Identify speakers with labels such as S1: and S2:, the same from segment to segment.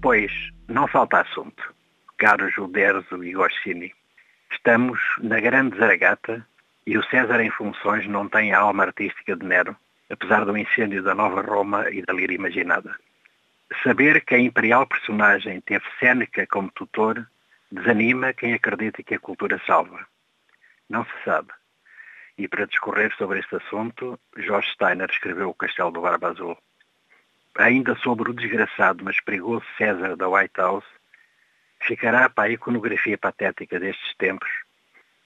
S1: Pois, não falta assunto, caro Gilderzo e Goscini. Estamos na grande zaragata e o César em funções não tem a alma artística de Nero, apesar do incêndio da Nova Roma e da Lira Imaginada. Saber que a imperial personagem teve Séneca como tutor desanima quem acredita que a cultura salva. Não se sabe. E para discorrer sobre este assunto, Jorge Steiner escreveu O Castelo do Barba Azul. Ainda sobre o desgraçado, mas perigoso César da White House, ficará para a iconografia patética destes tempos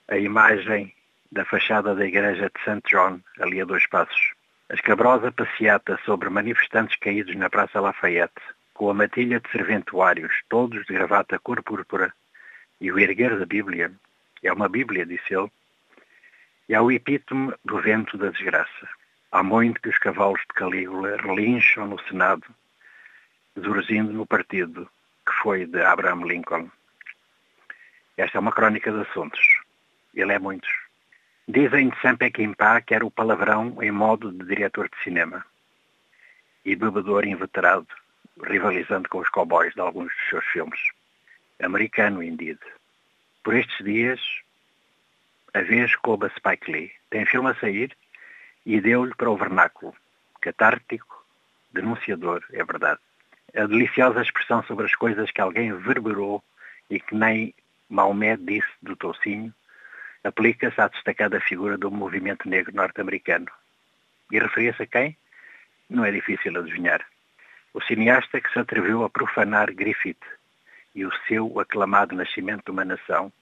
S1: a imagem da fachada da igreja de St. John, ali a dois passos. A escabrosa passeata sobre manifestantes caídos na Praça Lafayette, com a matilha de serventuários, todos de gravata cor púrpura, e o erguer da Bíblia, é uma Bíblia, disse ele, é o epítome do vento da desgraça. Há muito que os cavalos de Calígula relincham no Senado, surgindo no partido que foi de Abraham Lincoln. Esta é uma crónica de assuntos. Ele é muitos. Dizem de Sam Peckinpah que era o palavrão em modo de diretor de cinema e bebedor inveterado, rivalizando com os cowboys de alguns dos seus filmes americano, indeed. Por estes dias, a vez coube Spike Lee. Tem filme a sair e deu-lhe para o vernáculo. Catártico, denunciador, é verdade. A deliciosa expressão sobre as coisas que alguém verberou e que nem Maomé disse do toucinho, aplica-se à destacada figura do movimento negro norte-americano. E referia-se a quem? Não é difícil adivinhar. O cineasta que se atreveu a profanar Griffith, e o seu aclamado Nascimento de uma Nação,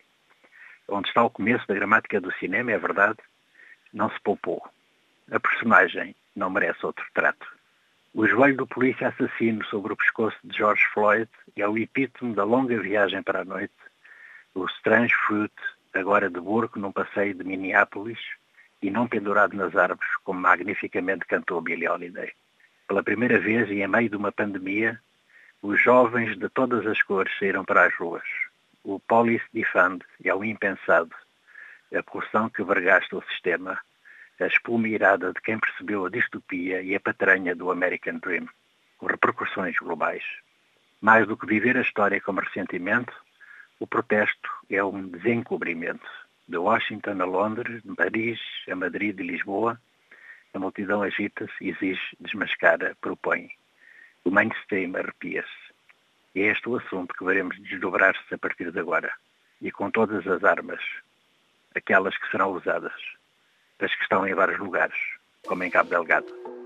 S1: onde está o começo da gramática do cinema, é verdade, não se poupou. A personagem não merece outro trato. O joelho do polícia assassino sobre o pescoço de George Floyd é o epítome da longa viagem para a noite, o Strange Fruit, agora de burco num passeio de Minneapolis e não pendurado nas árvores, como magnificamente cantou Billie Holiday. Pela primeira vez e em meio de uma pandemia, os jovens de todas as cores saíram para as ruas. O Police Defund é o impensado, a corrupção que vergasta o sistema, a espuma irada de quem percebeu a distopia e a patranha do American Dream, com repercussões globais. Mais do que viver a história como ressentimento, o protesto é um desencobrimento. De Washington a Londres, de Paris a Madrid e Lisboa, a multidão agita-se, exige, desmascara, propõe o mainstream arrepia-se. É este o assunto que veremos desdobrar-se a partir de agora. E com todas as armas, aquelas que serão usadas, as que estão em vários lugares, como em Cabo Delgado.